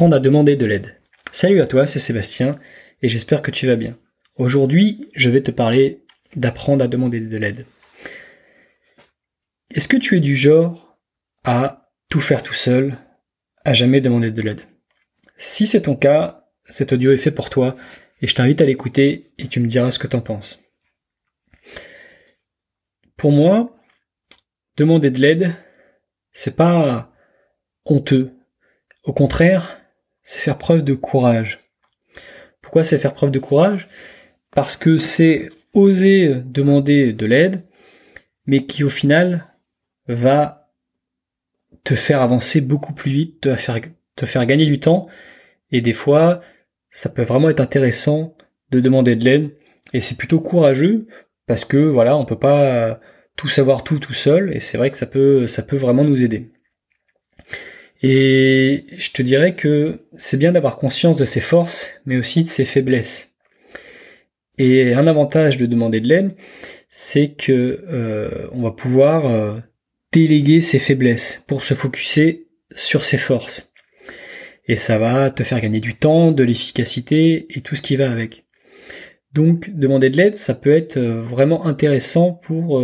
à demander de l'aide. Salut à toi, c'est Sébastien et j'espère que tu vas bien. Aujourd'hui, je vais te parler d'apprendre à demander de l'aide. Est-ce que tu es du genre à tout faire tout seul, à jamais demander de l'aide? Si c'est ton cas, cet audio est fait pour toi et je t'invite à l'écouter et tu me diras ce que t'en penses. Pour moi, demander de l'aide, c'est pas honteux. Au contraire, c'est faire preuve de courage. Pourquoi c'est faire preuve de courage? Parce que c'est oser demander de l'aide, mais qui au final va te faire avancer beaucoup plus vite, te faire, gagner du temps, et des fois, ça peut vraiment être intéressant de demander de l'aide, et c'est plutôt courageux, parce que voilà, on peut pas tout savoir tout tout seul, et c'est vrai que ça peut vraiment nous aider. Et je te dirais que c'est bien d'avoir conscience de ses forces, mais aussi de ses faiblesses. Et un avantage de demander de l'aide, c'est que euh, on va pouvoir euh, déléguer ses faiblesses pour se focuser sur ses forces. Et ça va te faire gagner du temps, de l'efficacité et tout ce qui va avec. Donc demander de l'aide, ça peut être euh, vraiment intéressant pour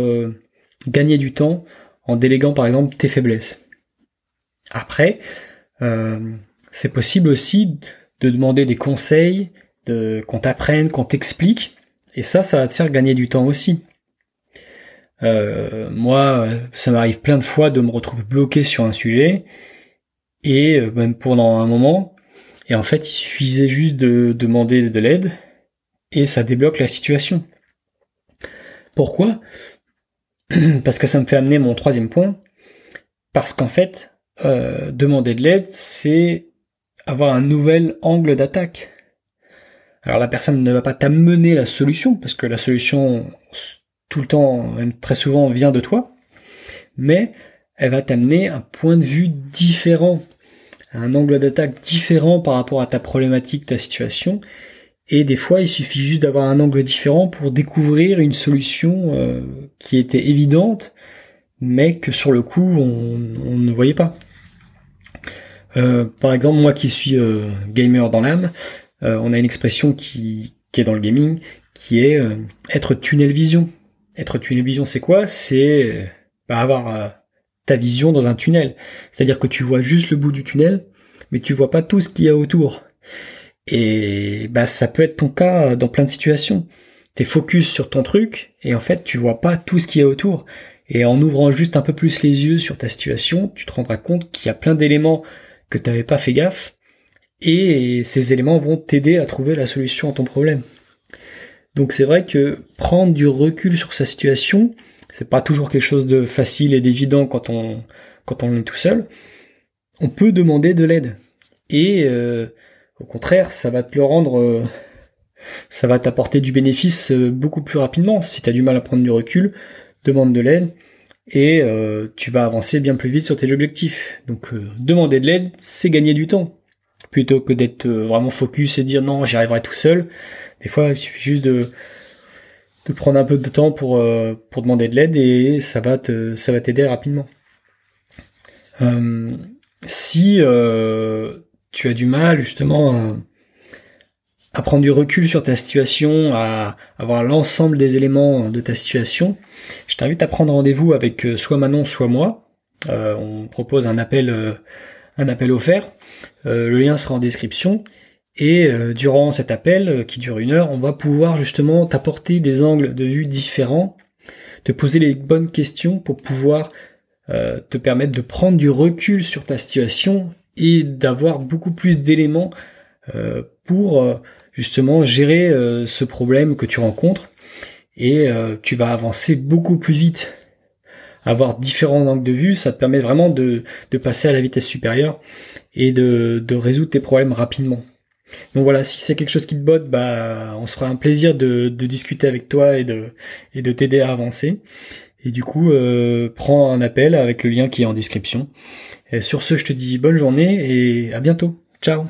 gagner du temps en déléguant par exemple tes faiblesses. Après, euh, c'est possible aussi de demander des conseils, de, qu'on t'apprenne, qu'on t'explique, et ça, ça va te faire gagner du temps aussi. Euh, moi, ça m'arrive plein de fois de me retrouver bloqué sur un sujet, et euh, même pendant un moment, et en fait, il suffisait juste de demander de l'aide, et ça débloque la situation. Pourquoi? Parce que ça me fait amener mon troisième point, parce qu'en fait, euh, demander de l'aide, c'est avoir un nouvel angle d'attaque. Alors la personne ne va pas t'amener la solution, parce que la solution, tout le temps, même très souvent, vient de toi, mais elle va t'amener un point de vue différent, un angle d'attaque différent par rapport à ta problématique, ta situation, et des fois, il suffit juste d'avoir un angle différent pour découvrir une solution euh, qui était évidente, mais que sur le coup, on ne voyait pas. Euh, par exemple, moi qui suis euh, gamer dans l'âme, euh, on a une expression qui, qui est dans le gaming, qui est être tunnel vision. Être tunnel vision, c'est quoi? C'est bah, avoir ta vision dans un tunnel. C'est-à-dire que tu vois juste le bout du tunnel, mais tu vois pas tout ce qu'il y a autour. Et bah ça peut être ton cas dans plein de situations. T'es focus sur ton truc et en fait tu vois pas tout ce qu'il y a autour. Et en ouvrant juste un peu plus les yeux sur ta situation, tu te rendras compte qu'il y a plein d'éléments que tu n'avais pas fait gaffe, et ces éléments vont t'aider à trouver la solution à ton problème. Donc c'est vrai que prendre du recul sur sa situation, c'est pas toujours quelque chose de facile et d'évident quand on quand on est tout seul. On peut demander de l'aide et euh, au contraire, ça va te le rendre, euh, ça va t'apporter du bénéfice euh, beaucoup plus rapidement. Si tu as du mal à prendre du recul, demande de l'aide et euh, tu vas avancer bien plus vite sur tes objectifs. Donc euh, demander de l'aide, c'est gagner du temps. Plutôt que d'être euh, vraiment focus et dire non, j'y arriverai tout seul. Des fois, il suffit juste de, de prendre un peu de temps pour, pour demander de l'aide et ça va te ça va t'aider rapidement. si tu as du mal justement à prendre du recul sur ta situation, à avoir l'ensemble des éléments de ta situation, je t'invite à prendre rendez-vous avec euh, soit Manon, soit moi. Euh, on propose un appel, euh, un appel offert. le lien sera en description. Et durant cet appel, qui dure une heure, on va pouvoir justement t'apporter des angles de vue différents, te poser les bonnes questions pour pouvoir te permettre de prendre du recul sur ta situation et d'avoir beaucoup plus d'éléments pour justement gérer euh, ce problème que tu rencontres et euh, tu vas avancer beaucoup plus vite. Avoir différents angles de vue, ça te permet vraiment de, de passer à la vitesse supérieure et de, de résoudre tes problèmes rapidement. Donc voilà, si c'est quelque chose qui te botte, bah on se fera un plaisir de, de discuter avec toi et de, et de t'aider à avancer. Et du coup, euh, prends un appel avec le lien qui est en description. Et sur ce, je te dis bonne journée et à bientôt. Ciao